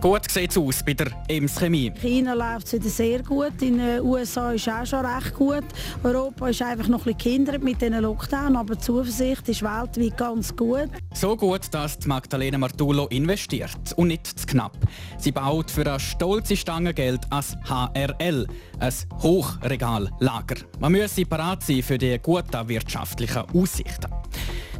Gut sieht es aus bei der Ems Chemie. In China läuft es wieder sehr gut, in den USA ist es auch schon recht gut. Europa ist einfach noch ein bisschen gehindert mit diesen Lockdown, aber die Zuversicht ist weltweit ganz gut. So gut, dass die Magdalena Martullo investiert und nicht zu knapp. Sie baut für eine stolze Stange Geld als HRL, ein Hochregallager. Man müsse parat sein für die guten wirtschaftlichen Aussichten.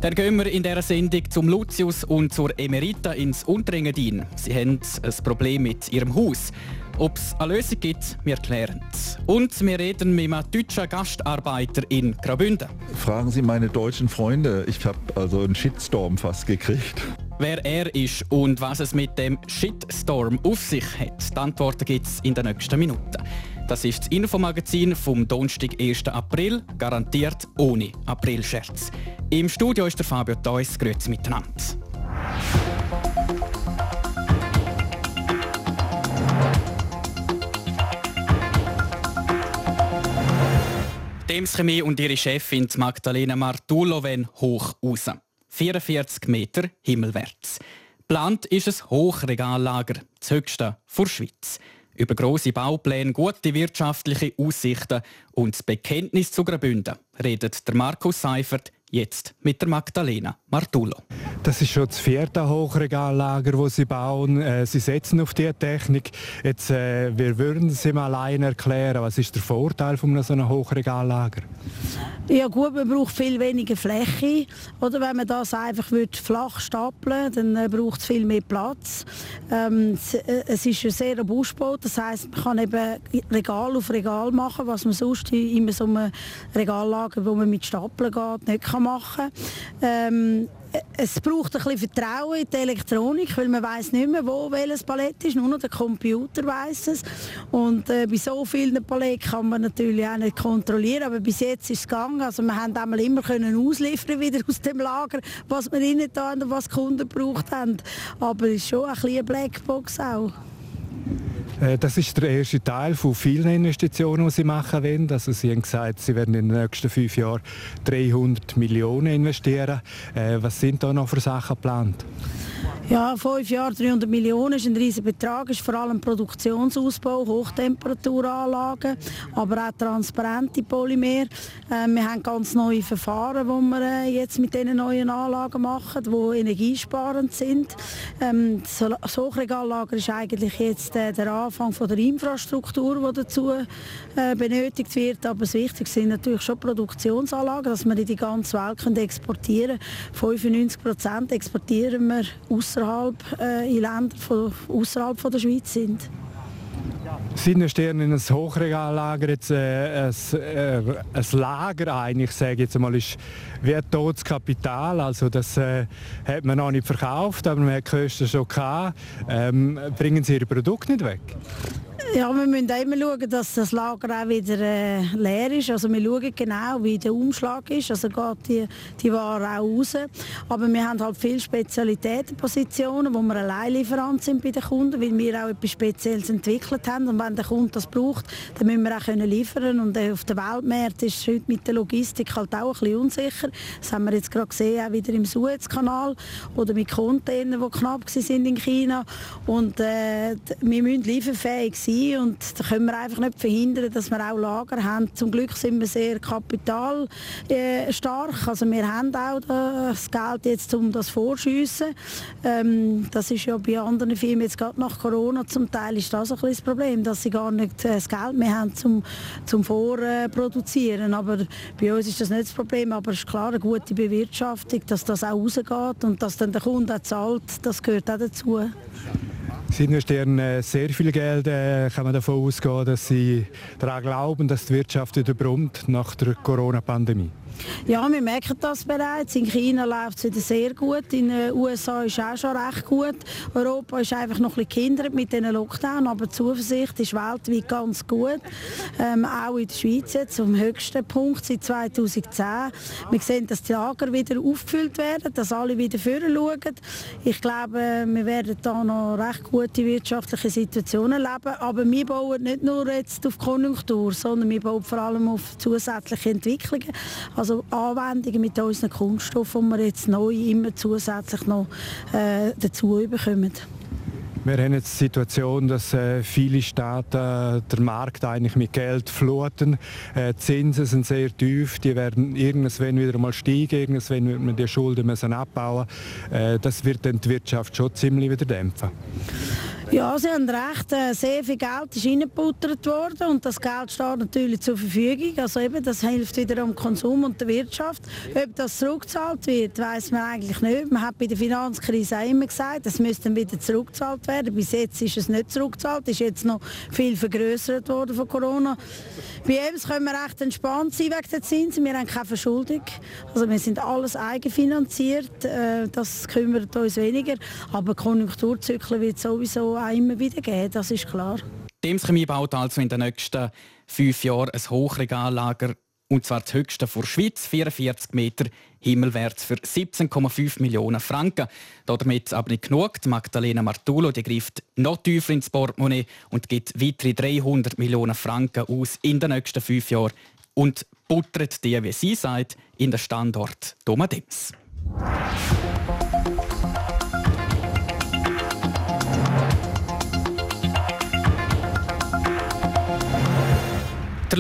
Dann gehen wir in dieser Sendung zum Lucius und zur Emerita ins Unterengadin. Sie haben ein Problem mit ihrem Haus. Ob es eine Lösung gibt, wir klären es. Und wir reden mit einem deutschen Gastarbeiter in Graubünden. Fragen Sie meine deutschen Freunde. Ich habe also einen Shitstorm fast gekriegt. Wer er ist und was es mit dem Shitstorm auf sich hat, die Antworten gibt es in den nächsten Minuten. Das ist das Infomagazin vom Donnerstag, 1. April, garantiert ohne Aprilscherz. Im Studio ist der Fabio Theus. Grüezi miteinander. Dems Chemie und ihre Chefin Magdalena Martullo wollen hoch raus. 44 Meter himmelwärts. Plant ist ein Hochregallager, das höchste vor Schweiz. Über grosse Baupläne, gute wirtschaftliche Aussichten und das Bekenntnis zu Graubünden redet der Markus Seifert jetzt mit der Magdalena Martullo. Das ist schon das vierte Hochregallager, das sie bauen. Äh, sie setzen auf diese Technik. Jetzt, äh, wir würden Sie mal allein erklären, was ist der Vorteil von so einem Hochregallager? Ja gut, man braucht viel weniger Fläche. Oder wenn man das einfach flach stapeln dann äh, braucht es viel mehr Platz. Ähm, äh, es ist ein sehr robust gebaut, das heißt, man kann eben Regal auf Regal machen, was man sonst in so einem Regallager, wo man mit Stapeln geht, nicht kann machen. Ähm, es braucht ein bisschen Vertrauen in die Elektronik, weil man weiß nicht mehr, wo welches Palett ist, nur noch der Computer weiß es. Und äh, bei so vielen Paletten kann man natürlich auch nicht kontrollieren, aber bis jetzt ist es gegangen. Also wir haben einmal immer können ausliefern wieder aus dem Lager, was wir innen da und was die Kunden gebraucht haben. Aber es ist schon ein bisschen eine Blackbox auch. Äh, das ist der erste Teil von vielen Investitionen, die Sie machen wollen. Also Sie haben gesagt, Sie werden in den nächsten fünf Jahren 300 Millionen investieren. Äh, was sind da noch für Sachen geplant? Ja, fünf Jahre 300 Millionen ist ein riesiger Betrag, ist vor allem Produktionsausbau, Hochtemperaturanlagen, aber auch transparente Polymer. Äh, wir haben ganz neue Verfahren, die wir äh, jetzt mit diesen neuen Anlagen machen, die energiesparend sind. Ähm, das Hochregallager ist eigentlich jetzt äh, der Anfang von der Infrastruktur, die dazu äh, benötigt wird. Aber das Wichtigste sind natürlich schon Produktionsanlagen, dass wir in die ganze Welt exportieren können. 95 Prozent exportieren wir außerhalb äh, in Länder von, außerhalb von der Schweiz sind. Sie investieren in ein Hochregallager, jetzt, äh, ein, äh, ein Lager ein, ich sage jetzt mal, ist wie ein totes Kapital, also das äh, hat man noch nicht verkauft, aber man hat die Kosten schon gehabt. Ähm, bringen Sie Ihre Produkte nicht weg? Ja, wir müssen immer schauen, dass das Lager auch wieder äh, leer ist. Also wir schauen genau, wie der Umschlag ist. Also geht die, die Ware auch raus. Aber wir haben halt viele Spezialitätenpositionen, wo wir allein Lieferant sind bei den Kunden, weil wir auch etwas Spezielles entwickelt haben. Und wenn der Kunde das braucht, dann müssen wir auch können liefern. Und äh, auf der Weltmärkte ist es heute mit der Logistik halt auch ein bisschen unsicher. Das haben wir jetzt gerade gesehen, auch wieder im Suezkanal oder mit Containern, die knapp sind in China. Und äh, wir müssen lieferfähig sein sein und da können wir einfach nicht verhindern, dass wir auch Lager haben. Zum Glück sind wir sehr kapitalstark, also wir haben auch das Geld jetzt, um das vorschiessen. Ähm, das ist ja bei anderen Firmen jetzt gerade nach Corona zum Teil ist das ein das Problem, dass sie gar nicht das Geld mehr haben zum, zum Vorproduzieren. Aber bei uns ist das nicht das Problem, aber es ist klar eine gute Bewirtschaftung, dass das auch rausgeht und dass dann der Kunde auch zahlt, das gehört auch dazu. Sie investieren äh, sehr viel Geld. Äh, kann man davon ausgehen, dass Sie daran glauben, dass die Wirtschaft wieder brummt nach der Corona-Pandemie? Ja, wir merken das bereits. In China läuft es wieder sehr gut. In den USA ist es auch schon recht gut. Europa ist einfach noch ein bisschen gehindert mit diesen Lockdown, aber die Zuversicht ist weltweit ganz gut. Ähm, auch in der Schweiz jetzt zum höchsten Punkt seit 2010. Wir sehen, dass die Lager wieder aufgefüllt werden, dass alle wieder vorne schauen. Ich glaube, wir werden da noch recht gute wirtschaftliche Situationen leben. Aber wir bauen nicht nur jetzt auf Konjunktur, sondern wir bauen vor allem auf zusätzliche Entwicklungen. Also Anwendungen mit unseren Kunststoffen, die wir jetzt neu immer zusätzlich noch äh, dazu bekommen. Wir haben jetzt die Situation, dass äh, viele Staaten äh, den Markt eigentlich mit Geld fluten. Äh, die Zinsen sind sehr tief, die werden irgendwann wieder mal steigen, irgendwann wird man die Schulden müssen abbauen. Äh, das wird dann die Wirtschaft schon ziemlich wieder dämpfen. Ja, Sie haben recht. Äh, sehr viel Geld ist reingebuttert worden und das Geld steht natürlich zur Verfügung. Also eben, das hilft wieder am Konsum und der Wirtschaft. Ob das zurückgezahlt wird, weiß man eigentlich nicht. Man hat bei der Finanzkrise auch immer gesagt, es müsste wieder zurückgezahlt werden. Bis jetzt ist es nicht zurückgezahlt, ist jetzt noch viel vergrößert worden von Corona. Bei uns können wir recht entspannt sein wegen der Zinsen. Wir haben keine Verschuldung. Also wir sind alles eigenfinanziert. Äh, das kümmert uns weniger. Aber Konjunkturzyklen wird sowieso auch immer wieder geben, das ist klar. Dems Chemie baut also in den nächsten fünf Jahren ein Hochregallager und zwar das höchste vor Schweiz, 44 Meter himmelwärts für 17,5 Millionen Franken. Damit aber nicht genug. Die Magdalena Martulo die greift noch tiefer ins Portemonnaie und gibt weitere 300 Millionen Franken aus in den nächsten fünf Jahren und buttert die, wie sie sagt, in den Standort Domadems.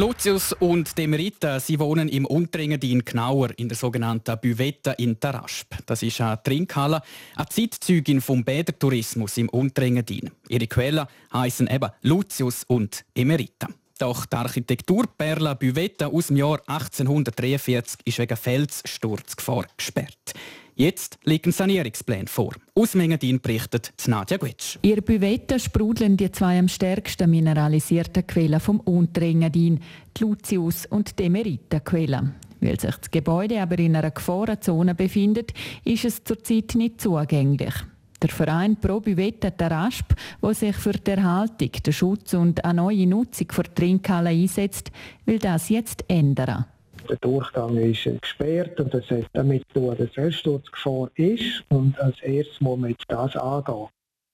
Lucius und Demerita, sie wohnen im Unterengadin genauer in der sogenannten Büvetta in Tarasp. Das ist eine Trinkhalle, eine Zeitzeugin vom Bädertourismus im Unterengadin. Ihre Quellen heißen eben Lucius und Emerita. Doch die Architekturperle Büvetta aus dem Jahr 1843 ist wegen Felssturzgefahr gesperrt. Jetzt liegen Sanierungspläne vor. Aus Mengendin berichtet Nadja Gwitsch. Ihr Büvette sprudeln die zwei am stärksten mineralisierten Quellen vom Unterengadin, die Lucius und die Emerita-Quelle. Weil sich das Gebäude aber in einer Gefahrenzone befindet, ist es zurzeit nicht zugänglich. Der Verein Pro Büvette Tarasp, der sich für die Erhaltung, den Schutz und eine neue Nutzung der Trinkhalle einsetzt, will das jetzt ändern. Der Durchgang ist gesperrt und das hat damit zu tun, dass Felssturzgefahr ist und als erstes muss man jetzt das angehen.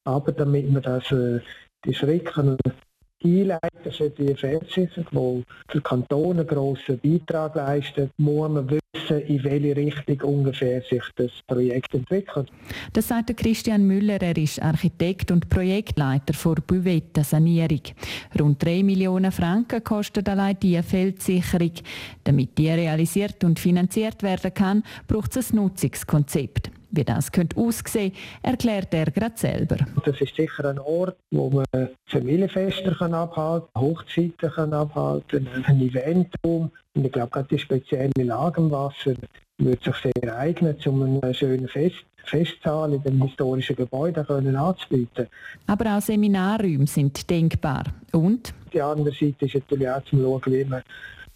Aber damit man das, äh, die Schrecken einleiten für die Versicherung, wo der Kanton einen grossen Beitrag leistet, muss man wissen, in welche Richtung ungefähr sich das Projekt entwickelt. Das sagt Christian Müller, er ist Architekt und Projektleiter für Büvetta Sanierung. Rund 3 Millionen Franken kostet allein die Feldsicherung. Damit die realisiert und finanziert werden kann, braucht es ein Nutzungskonzept. Wie das könnte aussehen, erklärt er gerade selber. Das ist sicher ein Ort, wo man Familienfeste kann abhalten kann, Hochzeiten kann abhalten ein Eventraum. Und ich glaube, gerade die spezielle Lage im Wasser würde sich sehr eignen, um einen schönen Fest Festsaal in dem historischen Gebäude können anzubieten. Aber auch Seminarräume sind denkbar. Und? Die andere Seite ist natürlich auch zu schauen, wie man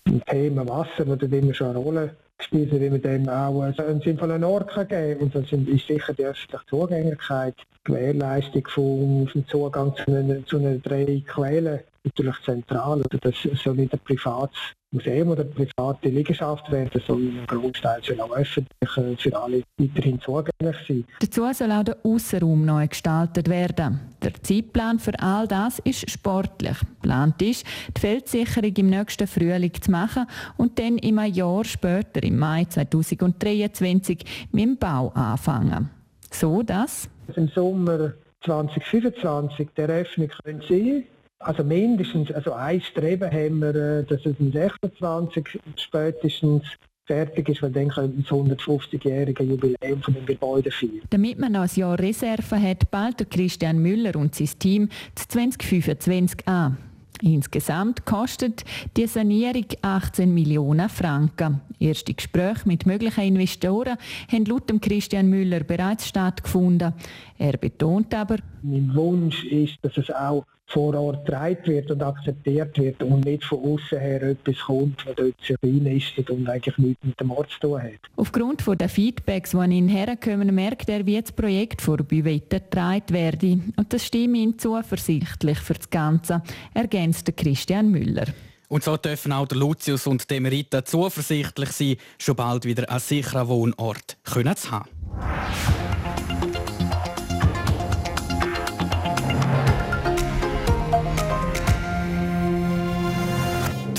ein Thema Wasser, das immer schon eine Rolle hat, wie man dem auch einen sinnvollen Ort geben kann. Und das ist sicher die öffentliche Zugänglichkeit, die Gewährleistung vom, vom Zugang zu einer, zu einer drei Quellen natürlich zentral. Also das soll nicht ein privates Museum oder eine private Liegenschaft werden, sondern ein Großteil soll auch öffentlich äh, für alle weiterhin zugänglich sein. Dazu soll auch der Aussenraum neu gestaltet werden. Der Zeitplan für all das ist sportlich. Geplant ist, die Feldsicherung im nächsten Frühling zu machen und dann im Jahr später, im Mai 2023, mit dem Bau anfangen. So dass im Sommer 2025 die Eröffnung sein könnte also mindestens, also ein Streben haben wir, äh, dass es im 26 spätestens fertig ist, weil dann können das 150-jährige Jubiläum von dem Gebäude feiern. Damit man noch ein Jahr Reserve hat, bald Christian Müller und sein Team 2025 an. Insgesamt kostet die Sanierung 18 Millionen Franken. Erste Gespräche mit möglichen Investoren haben laut Christian Müller bereits stattgefunden. Er betont aber, mein Wunsch ist, dass es auch vor Ort getragen wird und akzeptiert wird und nicht von außen her etwas kommt, was dort sich reinlistet und eigentlich nichts mit dem Ort zu tun hat. Aufgrund der Feedbacks, die an ihn herkommen, merkt er, wie das Projekt vor Büvette getragen werde. Und das stimmt ihn zuversichtlich für das Ganze, ergänzt Christian Müller. Und so dürfen auch der Lucius und die Merita zuversichtlich sein, schon bald wieder einen sicheren Wohnort können zu haben.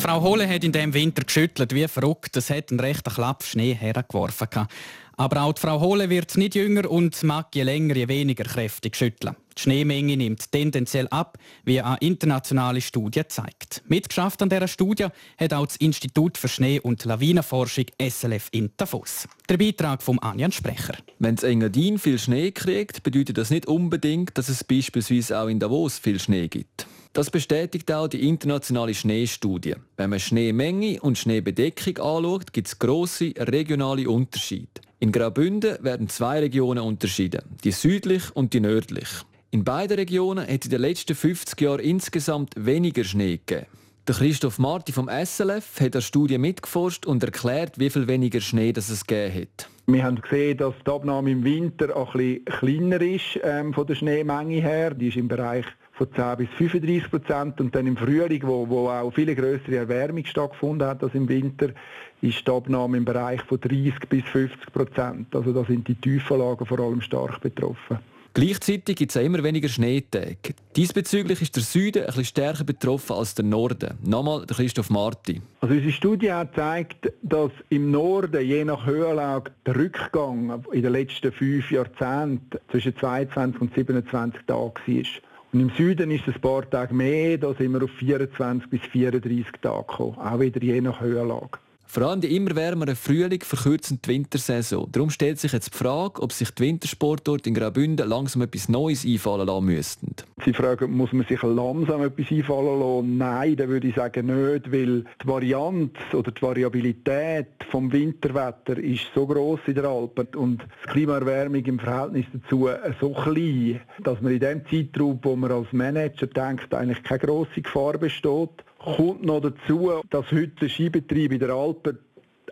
Frau Hohle hat in diesem Winter geschüttelt wie verrückt. Es hat einen rechten Klapp Schnee hergeworfen. Aber auch die Frau Hohle wird nicht jünger und mag je länger, je weniger kräftig schütteln. Die Schneemenge nimmt tendenziell ab, wie eine internationale Studie zeigt. Mitgeschafft an dieser Studie hat auch das Institut für Schnee- und Lawinenforschung SLF in Davos. Der Beitrag vom Anjan Sprecher. Wenn das Engadin viel Schnee kriegt, bedeutet das nicht unbedingt, dass es beispielsweise auch in Davos viel Schnee gibt. Das bestätigt auch die internationale Schneestudie. Wenn man Schneemenge und Schneebedeckung anschaut, gibt es grosse regionale Unterschiede. In Graubünden werden zwei Regionen unterschieden, die südlich und die nördlich. In beiden Regionen hat es in den letzten 50 Jahren insgesamt weniger Schnee gegeben. Christoph Marti vom SLF hat der Studie mitgeforscht und erklärt, wie viel weniger Schnee das es gegeben hat. Wir haben gesehen, dass die Abnahme im Winter ein bisschen kleiner ist ähm, von der Schneemenge her. Die ist im Bereich von 10 bis 35 Prozent und dann im Frühling, wo, wo auch viele größere Erwärmung stattgefunden hat als im Winter, ist die Abnahme im Bereich von 30 bis 50 Prozent. Also da sind die Tiefenlagen vor allem stark betroffen. Gleichzeitig gibt es immer weniger Schneetage. Diesbezüglich ist der Süden etwas stärker betroffen als der Norden. Nochmal der Christoph Marti. Also unsere Studie hat gezeigt, dass im Norden je nach Höhenlage der Rückgang in den letzten fünf Jahrzehnten zwischen 22 und 27 Tagen war. Und im Süden ist es ein paar Tage mehr, da sind wir auf 24 bis 34 Tage gekommen, auch wieder je nach Höhenlage. Vor allem die immer wärmeren Frühling verkürzen die Wintersaison. Darum stellt sich jetzt die Frage, ob sich die Wintersportort in Graubünden langsam etwas Neues einfallen lassen müssten. Sie fragen, muss man sich langsam etwas einfallen lassen? Nein, dann würde ich sagen nicht, weil die Varianz oder die Variabilität vom Winterwetter ist so groß in der Alpen und die Klimaerwärmung im Verhältnis dazu so klein, dass man in dem Zeitraum, wo man als Manager denkt, eigentlich keine grosse Gefahr besteht kommt noch dazu, dass heute der Skibetrieb in der Alpen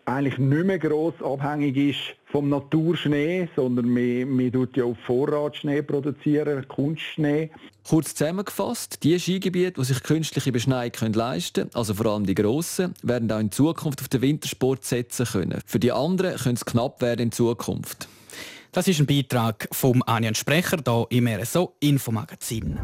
eigentlich nicht mehr gross abhängig ist vom Naturschnee, sondern man, man tut ja auf Vorratsschnee produzieren, Kunstschnee. Kurz zusammengefasst, die Skigebiete, die sich künstliche Beschneiung leisten können, also vor allem die grossen, werden auch in Zukunft auf den Wintersport setzen können. Für die anderen könnte es knapp werden in Zukunft. Das ist ein Beitrag vom Anjan Sprecher hier im RSO Infomagazin.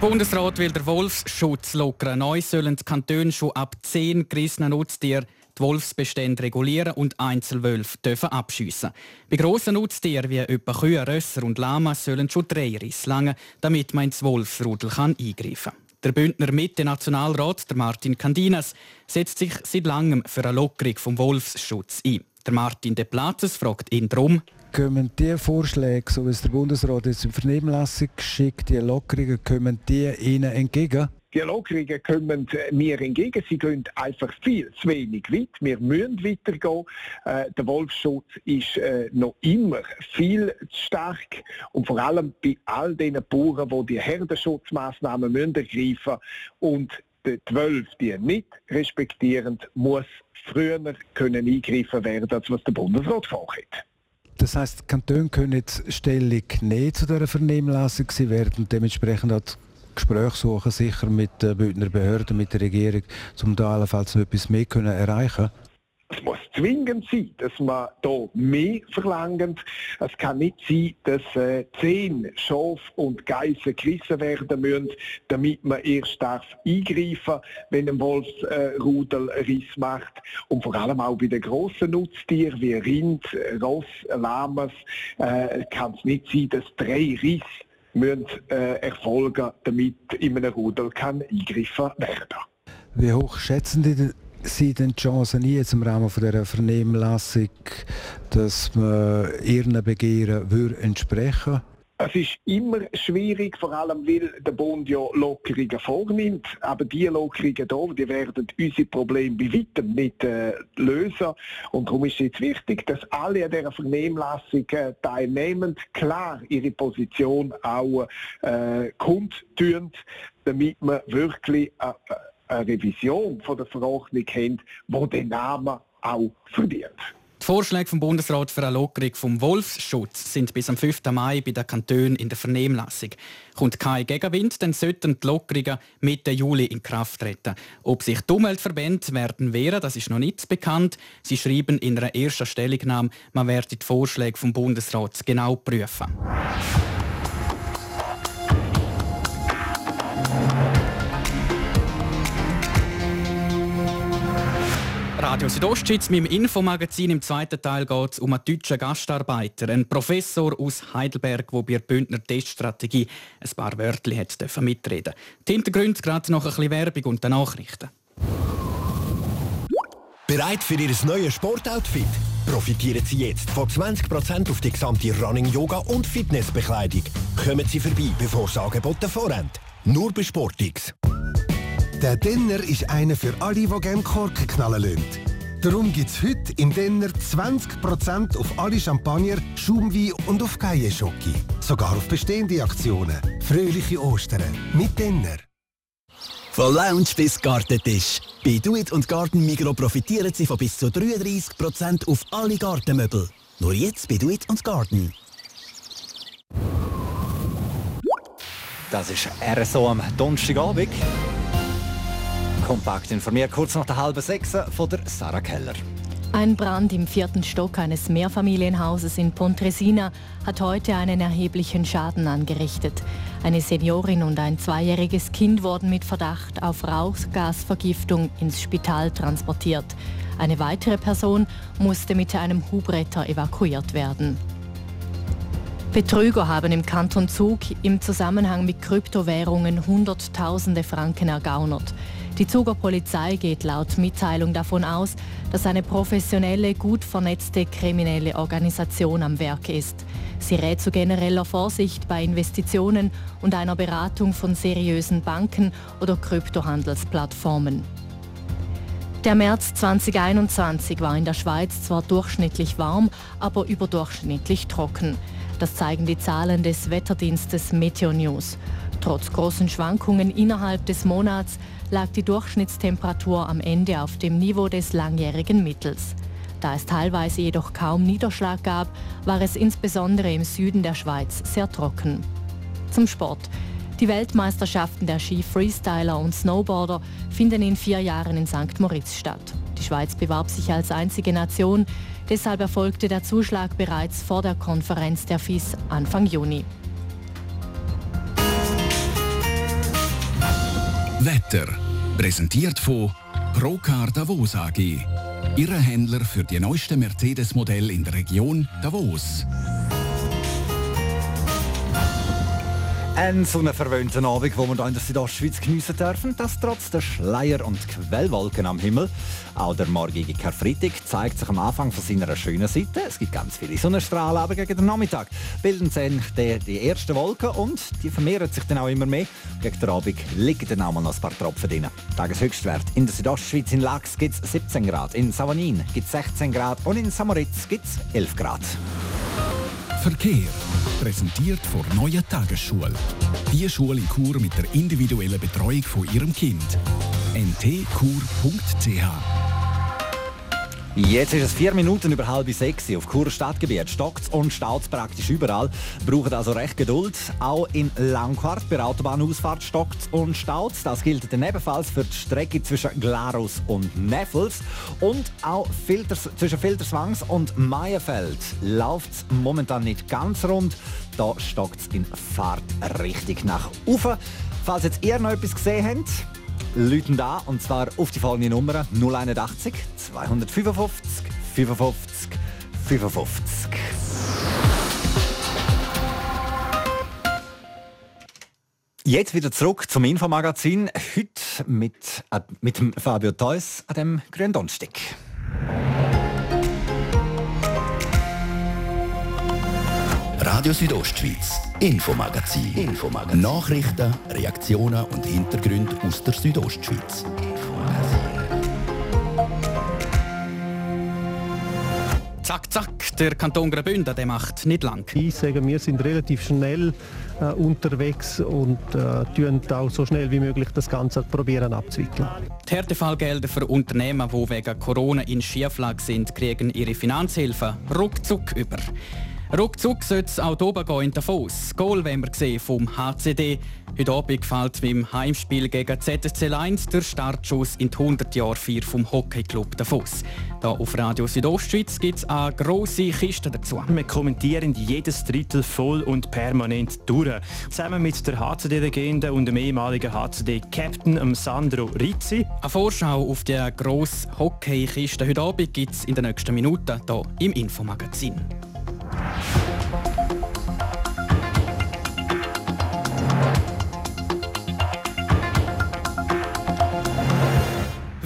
Der Bundesrat will den Wolfsschutz lockern. Neu sollen die Kantone schon ab 10 gerissenen Nutztieren die Wolfsbestände regulieren und Einzelwölfe dürfen abschiessen. Bei grossen Nutztieren wie etwa Kühe, Rösser und Lamas sollen schon drei Risse langen, damit man ins Wolfsrudel kann eingreifen kann. Der Bündner Mitte-Nationalrat, Martin Candinas, setzt sich seit langem für eine Lockerung vom Wolfsschutz ein. Der Martin De Platzes fragt ihn darum, kommen die Vorschläge, so wie es der Bundesrat jetzt in Vernehmlassung geschickt, die Lockerungen, kommen die Ihnen entgegen? Die Lockerungen kommen mir entgegen. Sie gehen einfach viel zu wenig weit. Wir müssen weitergehen. Äh, der Wolfsschutz ist äh, noch immer viel zu stark. Und vor allem bei all den Bauern, die die Herdenschutzmaßnahmen ergreifen müssen und die Zwölf, die nicht respektieren, muss früher können eingreifen werden, als was der Bundesrat vorhat. Das heißt, die Kantone können jetzt Stellung nehmen zu dieser Vernehmlassung. Sie werden dementsprechend auch Gespräche suchen, sicher mit den Bündner Behörden, mit der Regierung, um da allenfalls noch etwas mehr können erreichen können. Es muss zwingend sein, dass man hier mehr verlangt. Es kann nicht sein, dass äh, zehn Schaf und Geissen gerissen werden müssen, damit man erst darf eingreifen wenn ein Wolfsrudel äh, Riss macht. Und vor allem auch bei den grossen Nutztieren wie Rind, Ross, Lamas äh, kann es nicht sein, dass drei Risse müssen, äh, erfolgen, damit in einem Rudel kann eingegriffen werden. Wie hoch schätzen Sie Sie denn die Chancen jetzt im Rahmen von dieser Vernehmlassung, dass man Ihren Begehren würde entsprechen Es ist immer schwierig, vor allem weil der Bund ja Lockerungen vornimmt. Aber die Lockerungen hier, die werden unsere Probleme bei weitem nicht äh, lösen. Und darum ist es jetzt wichtig, dass alle an dieser Vernehmlassung äh, teilnehmen, klar ihre Position auch äh, kundtun, damit wir wirklich äh, eine Revision von der Verordnung haben, die den Namen auch verdient. Die Vorschläge vom Bundesrat für eine Lockerung vom Wolfsschutz sind bis am 5. Mai bei den Kantonen in der Vernehmlassung. Kommt kein Gegenwind, dann sollten die Lockerungen Mitte Juli in Kraft treten. Ob sich die Umweltverbände werden wehren, das ist noch nicht bekannt. Sie schreiben in einer ersten Stellungnahme, man werde die Vorschläge vom Bundesrat genau prüfen. Radio Südostschweiz mit dem Infomagazin. Im zweiten Teil geht es um einen deutschen Gastarbeiter, einen Professor aus Heidelberg, der bei der Bündner Teststrategie ein paar Wörter mitreden Die Hintergründe gerade noch ein bisschen Werbung und die Nachrichten. Bereit für Ihr neues Sportoutfit? Profitieren Sie jetzt von 20% auf die gesamte Running, Yoga und Fitnessbekleidung. Kommen Sie vorbei, bevor es Angebote vorhanden. Nur bei Sportix. Der Denner ist einer für alle, die gerne Korken knallen lassen. Darum gibt es heute im Denner 20% auf alle Champagner, Schaumwein und auf Geierschocke. Sogar auf bestehende Aktionen. Fröhliche Ostern mit Denner. Von Lounge bis Gartentisch. Bei Duit und Garten Migro profitieren Sie von bis zu 33% auf alle Gartenmöbel. Nur jetzt bei Duit und Garten. Das ist RSO am Donnerstagabend. Kompakt informiert kurz nach der halben sechs von der Sarah Keller. Ein Brand im vierten Stock eines Mehrfamilienhauses in Pontresina hat heute einen erheblichen Schaden angerichtet. Eine Seniorin und ein zweijähriges Kind wurden mit Verdacht auf Rauchgasvergiftung ins Spital transportiert. Eine weitere Person musste mit einem Hubretter evakuiert werden. Betrüger haben im Kanton Zug im Zusammenhang mit Kryptowährungen Hunderttausende Franken ergaunert. Die Zuger Polizei geht laut Mitteilung davon aus, dass eine professionelle, gut vernetzte kriminelle Organisation am Werk ist. Sie rät zu genereller Vorsicht bei Investitionen und einer Beratung von seriösen Banken oder Kryptohandelsplattformen. Der März 2021 war in der Schweiz zwar durchschnittlich warm, aber überdurchschnittlich trocken. Das zeigen die Zahlen des Wetterdienstes Meteo News. Trotz großen Schwankungen innerhalb des Monats lag die Durchschnittstemperatur am Ende auf dem Niveau des langjährigen Mittels. Da es teilweise jedoch kaum Niederschlag gab, war es insbesondere im Süden der Schweiz sehr trocken. Zum Sport. Die Weltmeisterschaften der Ski-Freestyler und Snowboarder finden in vier Jahren in St. Moritz statt. Die Schweiz bewarb sich als einzige Nation, deshalb erfolgte der Zuschlag bereits vor der Konferenz der FIS Anfang Juni. Wetter. Präsentiert von Procar Davos AG. Ihre Händler für die neuesten Mercedes-Modelle in der Region Davos. Ein sonnenverwöhnten Abend, wo wir hier in der Südostschweiz geniessen dürfen, das trotz der Schleier- und Quellwolken am Himmel. Auch der morgige Karfreitag zeigt sich am Anfang von seiner schönen Seite. Es gibt ganz viele Sonnenstrahlen, aber gegen den Nachmittag bilden sich die, die ersten Wolken und die vermehren sich dann auch immer mehr. Gegen den Abend liegen dann auch mal noch ein paar Tropfen drin. Tageshöchstwert in der Südostschweiz in Lachs gibt es 17 Grad, in Savanin gibt es 16 Grad und in Samoritz gibt es 11 Grad. Verkehr. Präsentiert vor Neue Tagesschule. Die Schule in Chur mit der individuellen Betreuung von Ihrem Kind. ntkur.ch Jetzt ist es vier Minuten über halb sechs auf Chur Stadtgebiet. Stockt und staut praktisch überall. Braucht also recht Geduld. Auch in Langquart bei Autobahnausfahrt stockt und staut. Das gilt dann ebenfalls für die Strecke zwischen Glarus und Neffels. Und auch Filters, zwischen Filterswangs und Meierfeld läuft es momentan nicht ganz rund. Da stockt es in Fahrtrichtung nach Ufer. Falls jetzt ihr noch etwas gesehen habt, Leuten da und zwar auf die folgende Nummer 081 255 55 55. Jetzt wieder zurück zum Infomagazin. Heute mit, äh, mit Fabio Theus an dem grünen Radio Südostschweiz, Infomagazin. Infomagazin. Nachrichten, Reaktionen und Hintergründe aus der Südostschweiz. Zack, zack, der Kanton Graubünden, der macht nicht lang. Ich sage, wir sind relativ schnell äh, unterwegs und äh, tun auch so schnell wie möglich das Ganze probieren abzuwickeln. Die Härtefallgelder für Unternehmen, die wegen Corona in Schieflage sind, kriegen ihre Finanzhilfe ruckzuck über. Ruckzuck sollte es auch hier gehen in Davos. Goal wollen wir sehen vom HCD. Heute Abend fällt beim Heimspiel gegen ZSC 1 der Startschuss in die 100 Jahre 4 vom Hockeyclub Davos. Hier auf Radio Südostschweiz gibt es eine grosse Kiste dazu. Wir kommentieren jedes Drittel voll und permanent durch. Zusammen mit der HCD-Legende und dem ehemaligen HCD-Captain Sandro Rizzi. Eine Vorschau auf die grosse Hockeykiste heute Abend gibt es in den nächsten Minuten hier im Infomagazin.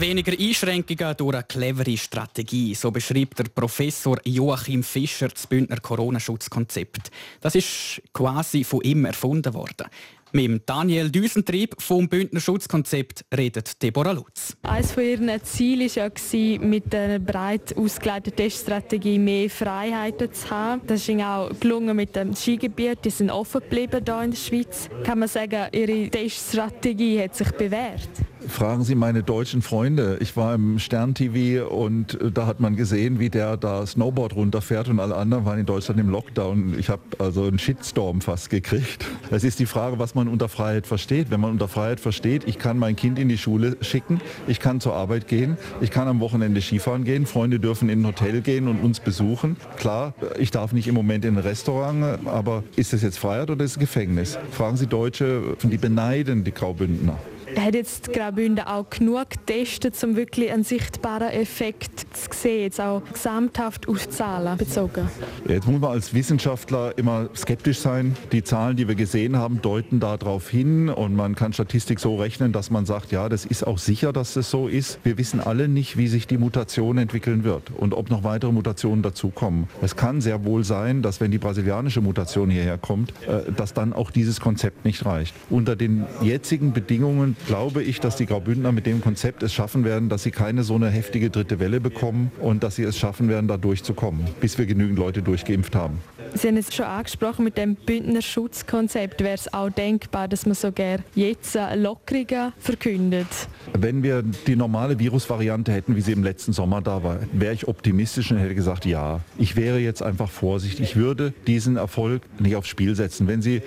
Weniger Einschränkungen durch eine clevere Strategie, so beschreibt der Professor Joachim Fischer das Bündner Corona-Schutzkonzept. Das ist quasi von ihm erfunden worden. Mit Daniel Düsentrieb vom Bündner Schutzkonzept redet Deborah Lutz. Eines von ihren Zielen war, mit einer breit ausgeleiteten Teststrategie mehr Freiheiten zu haben. Das ist ihnen auch gelungen mit dem Skigebiet. Die sind offen geblieben hier in der Schweiz. Kann man sagen, ihre Teststrategie hat sich bewährt? Fragen Sie meine deutschen Freunde. Ich war im Stern-TV und äh, da hat man gesehen, wie der da Snowboard runterfährt und alle anderen waren in Deutschland im Lockdown. Ich habe also einen Shitstorm fast gekriegt. Es ist die Frage, was man unter Freiheit versteht. Wenn man unter Freiheit versteht, ich kann mein Kind in die Schule schicken, ich kann zur Arbeit gehen, ich kann am Wochenende Skifahren gehen, Freunde dürfen in ein Hotel gehen und uns besuchen. Klar, ich darf nicht im Moment in ein Restaurant, aber ist das jetzt Freiheit oder ist es Gefängnis? Fragen Sie Deutsche, die beneiden die Graubündner. Hat jetzt Graubünden auch genug getestet, um wirklich einen sichtbaren Effekt zu sehen, jetzt auch gesamthaft auf Zahlen bezogen? Jetzt muss man als Wissenschaftler immer skeptisch sein. Die Zahlen, die wir gesehen haben, deuten darauf hin und man kann Statistik so rechnen, dass man sagt, ja, das ist auch sicher, dass das so ist. Wir wissen alle nicht, wie sich die Mutation entwickeln wird und ob noch weitere Mutationen dazukommen. Es kann sehr wohl sein, dass wenn die brasilianische Mutation hierher kommt, äh, dass dann auch dieses Konzept nicht reicht. Unter den jetzigen Bedingungen glaube ich, dass die Graubündner mit dem Konzept es schaffen werden, dass sie keine so eine heftige dritte Welle bekommen und dass sie es schaffen werden, da durchzukommen, bis wir genügend Leute durchgeimpft haben. Sie haben es schon angesprochen, mit dem Bündner Schutzkonzept wäre es auch denkbar, dass man sogar jetzt Lockerungen verkündet. Wenn wir die normale Virusvariante hätten, wie sie im letzten Sommer da war, wäre ich optimistisch und hätte gesagt, ja. Ich wäre jetzt einfach vorsichtig. Ich würde diesen Erfolg nicht aufs Spiel setzen. Wenn Sie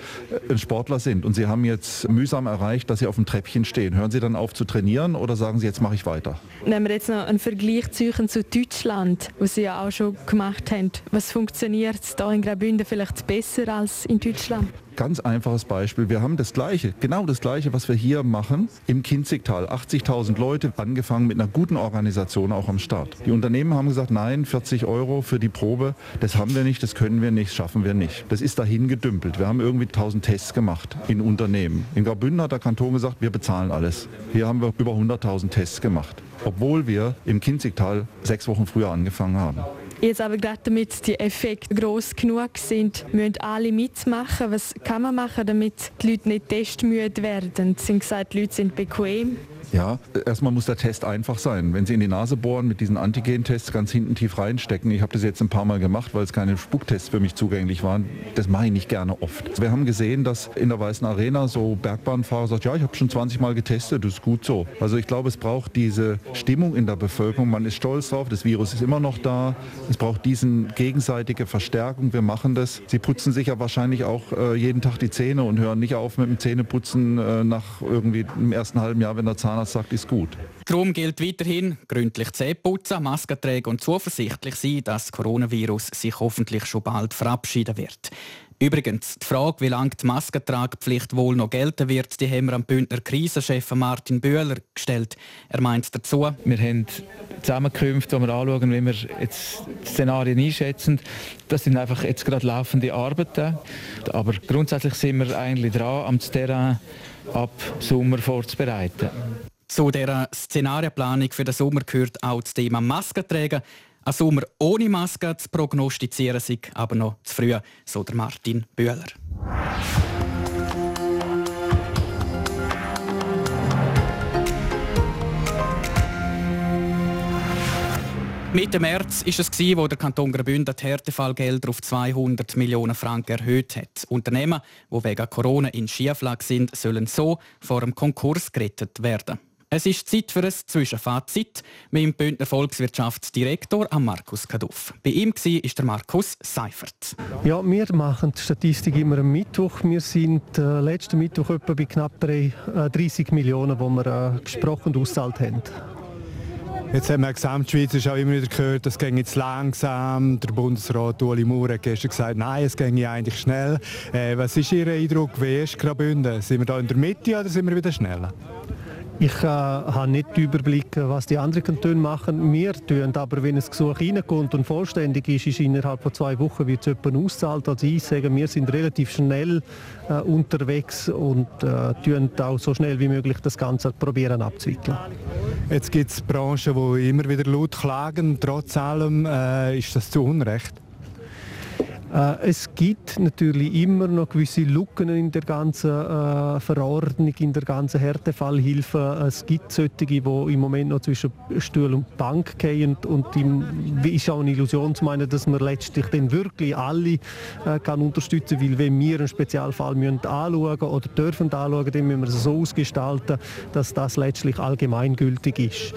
ein Sportler sind und Sie haben jetzt mühsam erreicht, dass Sie auf dem Treppchen stehen, hören Sie dann auf zu trainieren oder sagen Sie, jetzt mache ich weiter? Wenn wir jetzt noch einen Vergleich zu Deutschland, was Sie ja auch schon gemacht haben, was funktioniert da in Graubünden vielleicht besser als in Deutschland? Ganz einfaches Beispiel. Wir haben das Gleiche, genau das Gleiche, was wir hier machen im Kinzigtal. 80.000 Leute, angefangen mit einer guten Organisation auch am Start. Die Unternehmen haben gesagt, nein, 40 Euro für die Probe, das haben wir nicht, das können wir nicht, schaffen wir nicht. Das ist dahin gedümpelt. Wir haben irgendwie 1000 Tests gemacht in Unternehmen. In Graubünden hat der Kanton gesagt, wir bezahlen alles. Hier haben wir über 100.000 Tests gemacht, obwohl wir im Kinzigtal sechs Wochen früher angefangen haben. Jetzt aber gerade damit die Effekte groß genug sind, müssen alle mitmachen. Was kann man machen, damit die Leute nicht testmüde werden? Sie haben gesagt, die Leute sind bequem. Ja, erstmal muss der Test einfach sein. Wenn Sie in die Nase bohren mit diesen Antigen-Tests ganz hinten tief reinstecken, ich habe das jetzt ein paar Mal gemacht, weil es keine Spucktests für mich zugänglich waren, das mache ich nicht gerne oft. Wir haben gesehen, dass in der Weißen Arena so Bergbahnfahrer sagt, ja, ich habe schon 20 Mal getestet, das ist gut so. Also ich glaube, es braucht diese Stimmung in der Bevölkerung, man ist stolz drauf, das Virus ist immer noch da, es braucht diesen gegenseitige Verstärkung, wir machen das. Sie putzen sich ja wahrscheinlich auch äh, jeden Tag die Zähne und hören nicht auf mit dem Zähneputzen äh, nach irgendwie im ersten halben Jahr, wenn der Zahnarzt sagt, ist gut. Darum gilt weiterhin gründlich Zähne putzen, Masken tragen und zuversichtlich sein, dass das Coronavirus sich hoffentlich schon bald verabschieden wird. Übrigens, die Frage, wie lange die Maskentragpflicht wohl noch gelten wird, die haben wir am Bündner Krisenchef Martin Bühler gestellt. Er meint dazu. Wir haben Zusammenkünfte, wo wir anschauen, wie wir jetzt Szenarien einschätzen. Das sind einfach jetzt gerade laufende Arbeiten. Aber grundsätzlich sind wir eigentlich dran, am Terrain ab Sommer vorzubereiten. Zu der Szenarienplanung für den Sommer gehört auch das Thema Maskentragen. Ein Sommer ohne Maske zu prognostizieren sei aber noch zu früh, so der Martin Bühler. Mitte März ist es wo der Kanton Graubünden die Härtefallgelder auf 200 Millionen Franken erhöht hat. Unternehmen, die wegen Corona in Schieflage sind, sollen so vor dem Konkurs gerettet werden. Es ist Zeit für ein Zwischenfazit mit dem Bündner Volkswirtschaftsdirektor Markus Kaduff. Bei ihm war der Markus Seifert. Ja, wir machen die Statistik immer am Mittwoch. Wir sind äh, letzten Mittwoch etwa bei knapp 3, äh, 30 Millionen, die wir äh, gesprochen und auszahlt haben. Jetzt haben wir Gesamtschweiz auch immer wieder gehört, es ginge jetzt langsam. Der Bundesrat Ueli Maurer hat gestern gesagt, nein, es ginge eigentlich schnell. Äh, was ist Ihr Eindruck? Wie ist Graubünden? Sind wir da in der Mitte oder sind wir wieder schneller? Ich äh, habe nicht den Überblick, was die anderen Kantone machen. Wir tun aber, wenn ein Gesuch reinkommt und vollständig ist, ist innerhalb von zwei Wochen wird es jemand auszahlt. Also ich sage, wir sind relativ schnell äh, unterwegs und äh, tun auch so schnell wie möglich das Ganze probieren abzuwickeln. Jetzt gibt es Branchen, die immer wieder laut klagen. Trotz allem äh, ist das zu Unrecht. Äh, es gibt natürlich immer noch gewisse Lücken in der ganzen äh, Verordnung, in der ganzen Härtefallhilfe. Es gibt solche, die im Moment noch zwischen Stuhl und Bank gehen und es ist auch eine Illusion zu meinen, dass man letztlich dann wirklich alle äh, kann unterstützen kann, weil wenn wir einen Spezialfall müssen anschauen oder dürfen anschauen, dann müssen wir es so ausgestalten, dass das letztlich allgemeingültig ist.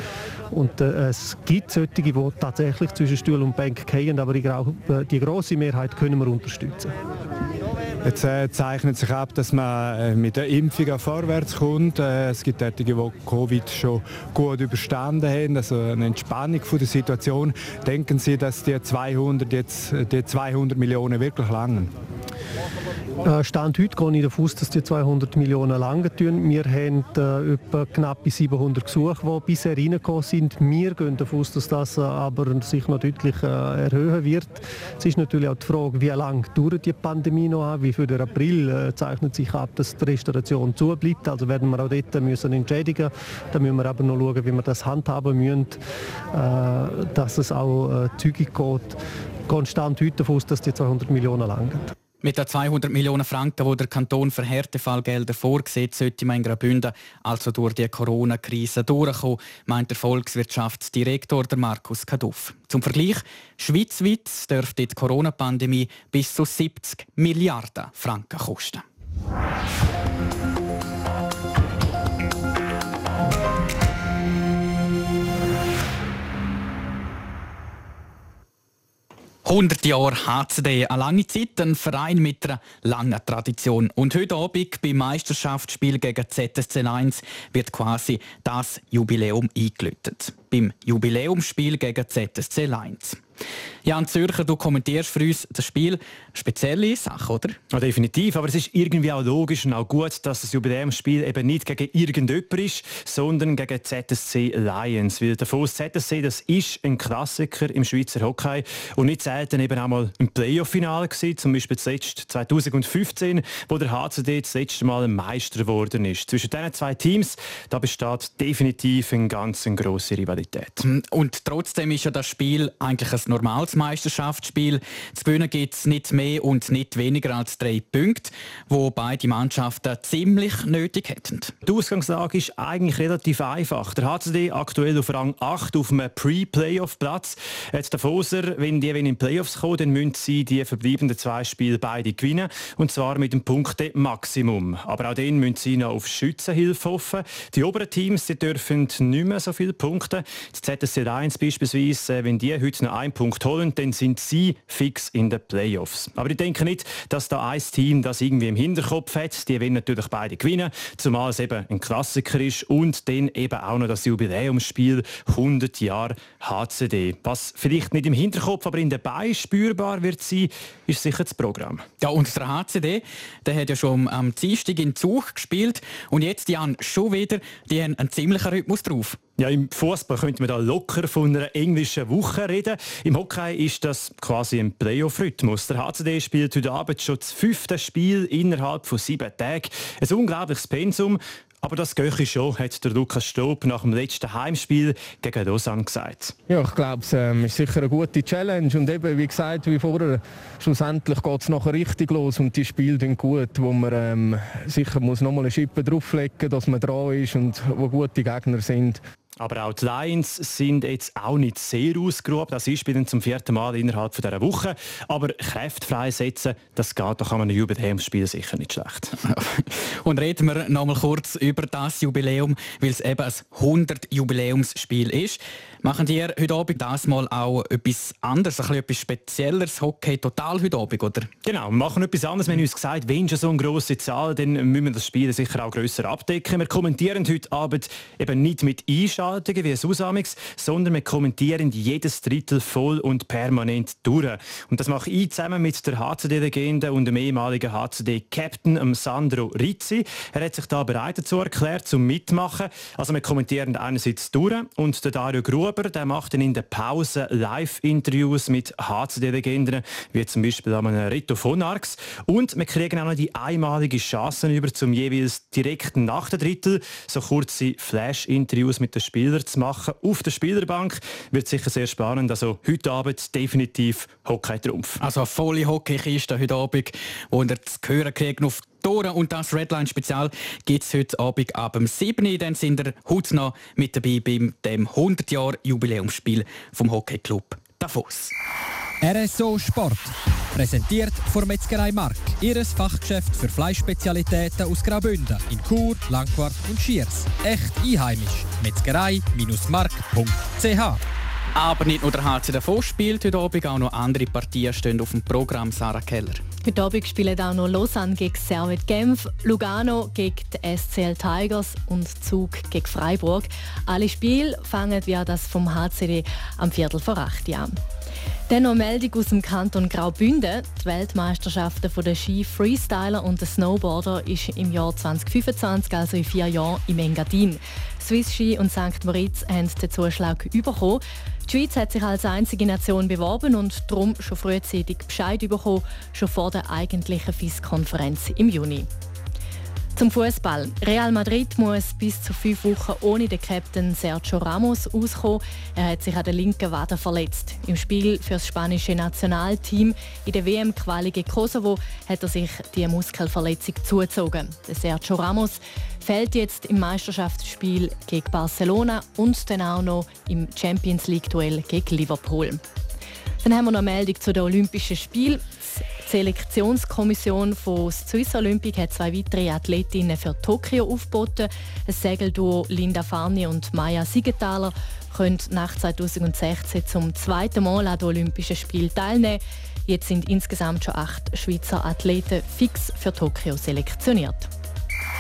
Und es gibt solche, die tatsächlich zwischen Stuhl und Bank gehen, aber ich glaube, die große Mehrheit können wir unterstützen. Jetzt äh, zeichnet sich ab, dass man äh, mit der Impfung vorwärts kommt. Äh, es gibt solche, die Covid schon gut überstanden haben, also eine Entspannung von der Situation. Denken Sie, dass die 200, jetzt, die 200 Millionen wirklich langen? Äh, Stand heute gehe ich davon aus, dass die 200 Millionen lange tun. Wir haben äh, etwa knapp 700 Gesuche, die bisher reingekommen sind. Wir gehen davon aus, dass das äh, aber sich noch deutlich äh, erhöhen wird. Es ist natürlich auch die Frage, wie lange dauert die Pandemie noch an. Wie für den April äh, zeichnet sich ab, dass die Restauration zubleibt. Also werden wir auch dort müssen entschädigen. Da müssen wir aber noch schauen, wie wir das handhaben müssen, äh, dass es auch äh, zügig geht. Konstant heute davon dass die 200 Millionen langen. Mit den 200 Millionen Franken, die der Kanton für Härtefallgelder vorsieht, sollte man in Graubünden also durch die Corona-Krise durchkommen, meint der Volkswirtschaftsdirektor Markus Kaduff. Zum Vergleich, schweizweit dürfte die Corona-Pandemie bis zu 70 Milliarden Franken kosten. 100 Jahre HCD, eine lange Zeit, ein Verein mit einer langen Tradition. Und heute Abend beim Meisterschaftsspiel gegen ZSC 1 wird quasi das Jubiläum eingeläutet. Beim Jubiläumsspiel gegen ZSC 1. Jan Zürcher, du kommentierst für uns das Spiel. Spezielle Sache, oder? Ja, definitiv, aber es ist irgendwie auch logisch und auch gut, dass das Jubiläumsspiel eben nicht gegen irgendjemand ist, sondern gegen ZSC Lions. Weil der Fuss ZSC, das ist ein Klassiker im Schweizer Hockey und nicht selten eben auch mal im Playoff-Finale gewesen, zum Beispiel zuletzt 2015, wo der HCD das letzte Mal Meister geworden ist. Zwischen diesen zwei Teams, da besteht definitiv eine ganz grosse Rivalität. Und trotzdem ist ja das Spiel eigentlich ein normales Meisterschaftsspiel. Zu gewinnen gibt es nicht mehr und nicht weniger als drei Punkte, wo beide Mannschaften ziemlich nötig hätten. Die Ausgangslage ist eigentlich relativ einfach. Der HCD aktuell auf Rang 8 auf einem Pre-Playoff-Platz. Jetzt der Foser, wenn die in Playoffs kommen, dann müssen sie die verbleibenden zwei Spiele beide gewinnen. Und zwar mit dem Punkte-Maximum. Aber auch dann müssen sie noch auf Schützenhilfe hoffen. Die oberen Teams die dürfen nicht mehr so viele Punkte. Das ZSC 1 beispielsweise, wenn die heute noch einen Punkt holen, dann sind sie fix in den Playoffs. Aber ich denke nicht, dass da ein Team das irgendwie im Hinterkopf hat. Die werden natürlich beide gewinnen, zumal es eben ein Klassiker ist und dann eben auch noch das Jubiläumsspiel 100 Jahre HCD. Was vielleicht nicht im Hinterkopf, aber in den Beinen spürbar wird sein, ist sicher das Programm. Ja, und HCD, der hat ja schon am Dienstag in Zug gespielt und jetzt Jan schon wieder, die haben einen ziemlichen Rhythmus drauf. Ja, im Fußball könnte man da locker von einer englischen Woche reden. Im Hockey ist das quasi ein Playoff-Rhythmus. Der HCD spielt heute Abend schon das fünfte Spiel innerhalb von sieben Tagen. Ein unglaubliches Pensum. Aber das gehe schon, hat der Lukas Stob nach dem letzten Heimspiel gegen Lausanne gesagt. Ja, ich glaube, es ähm, ist sicher eine gute Challenge und eben, wie gesagt, wie vorher, schlussendlich geht es nachher richtig los und die Spiele sind gut, wo man ähm, sicher muss noch mal eine Schippe drauflegen, dass man dran ist und wo gute Gegner sind. Aber auch die Lions sind jetzt auch nicht sehr ausgeruht. Das ist spielen zum vierten Mal innerhalb von dieser Woche. Aber Kräfte freisetzen, das geht doch an einem Jubiläumsspiel sicher nicht schlecht. Und reden wir noch mal kurz über das Jubiläum, weil es eben ein 100 Jubiläumsspiel ist. Machen die heute Abend das mal auch etwas anderes, ein bisschen etwas Spezielleres, Hockey total heute Abend, oder? Genau, wir machen etwas anderes. Wir haben uns gesagt, wenn schon so eine grosse Zahl, dann müssen wir das Spiel sicher auch grösser abdecken. Wir kommentieren heute Abend eben nicht mit Einschaltungen wie Susamix, sondern wir kommentieren jedes Drittel voll und permanent durch. Und das mache ich zusammen mit der HCD-Legende und dem ehemaligen HCD-Captain Sandro Rizzi. Er hat sich da bereit dazu erklärt, zum Mitmachen. Also wir kommentieren einerseits durch und der Dario Gruber Gruber, der macht in der Pause Live-Interviews mit HCD-Legenden, wie zum Beispiel an Rito von Arx. Und wir kriegen auch noch die einmalige Chance über, zum jeweils direkt nach der Drittel so kurze Flash-Interviews mit den Spielern zu machen. Auf der Spielerbank wird sicher sehr spannend. Also heute Abend definitiv Hockey-Trumpf. Also volle Hockeykiste heute Abend, wo ihr zu hören kriegt auf Tore und das Redline Spezial gibt es heute Abend ab dem 7. Dann sind ihr heute noch mit dabei beim dem 100 Jahr Jubiläumsspiel vom Hockeyclub Davos. RSO Sport. Präsentiert von Metzgerei Mark. Ihres Fachgeschäft für Fleischspezialitäten aus Graubünden in Chur, Langquart und Schiers. Echt einheimisch. Metzgerei-mark.ch aber nicht nur der HC Davos spielt heute Abend, auch noch andere Partien stehen auf dem Programm, Sarah Keller. Heute Abend spielen auch noch Lausanne gegen Servet Genf, Lugano gegen die SCL Tigers und Zug gegen Freiburg. Alle Spiele fangen wie das vom HCD am Viertel vor acht an. Dann noch Meldung aus dem Kanton Graubünden. Die Weltmeisterschaften der Ski Freestyler und der Snowboarder ist im Jahr 2025, also in vier Jahren, im Engadin. Swiss Ski und St. Moritz haben den Zuschlag bekommen. Die Schweiz hat sich als einzige Nation beworben und darum schon frühzeitig Bescheid bekommen, schon vor der eigentlichen FIS-Konferenz im Juni. Zum Fußball. Real Madrid muss bis zu fünf Wochen ohne den Captain Sergio Ramos auskommen. Er hat sich an der linken Wade verletzt. Im Spiel für das spanische Nationalteam in der WM-Quali Kosovo hat er sich die Muskelverletzung zugezogen. Der Sergio Ramos fällt jetzt im Meisterschaftsspiel gegen Barcelona und dann auch noch im Champions League-Duell gegen Liverpool. Dann haben wir noch eine Meldung zu den Olympischen Spielen. Die Selektionskommission von Swiss Olympic hat zwei weitere Athletinnen für Tokio aufgeboten. Das Segelduo Linda Farni und Maya Siegenthaler können nach 2016 zum zweiten Mal an den Olympischen Spielen teilnehmen. Jetzt sind insgesamt schon acht Schweizer Athleten fix für Tokio selektioniert.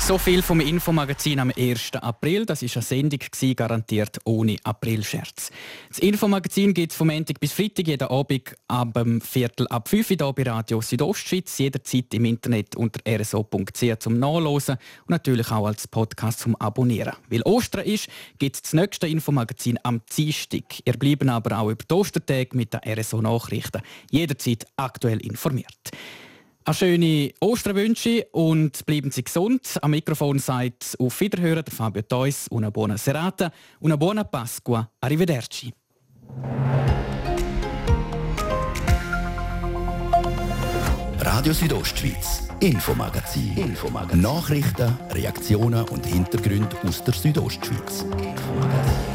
so viel vom Infomagazin am 1. April. Das ist eine Sendung, garantiert ohne Aprilscherz. Das Infomagazin gibt es vom Montag bis Freitag jeden Abend ab dem Viertel ab 5 Uhr bei Radio Südostschweiz. Jederzeit im Internet unter rso.ch zum Nachlesen und natürlich auch als Podcast zum Abonnieren. Weil Ostern ist, gibt es das nächste Infomagazin am Dienstag. Ihr bleiben aber auch über die Ostertage mit den RSO-Nachrichten jederzeit aktuell informiert. Eine schöne Osterwünsche und bleiben Sie gesund. Am Mikrofon sagt auf Wiederhören Fabio Theus. Una buona serata, una buona Pasqua. Arrivederci. Radio Südostschweiz, Infomagazin. Infomagazin. Nachrichten, Reaktionen und Hintergründe aus der Südostschweiz. Infomagazin.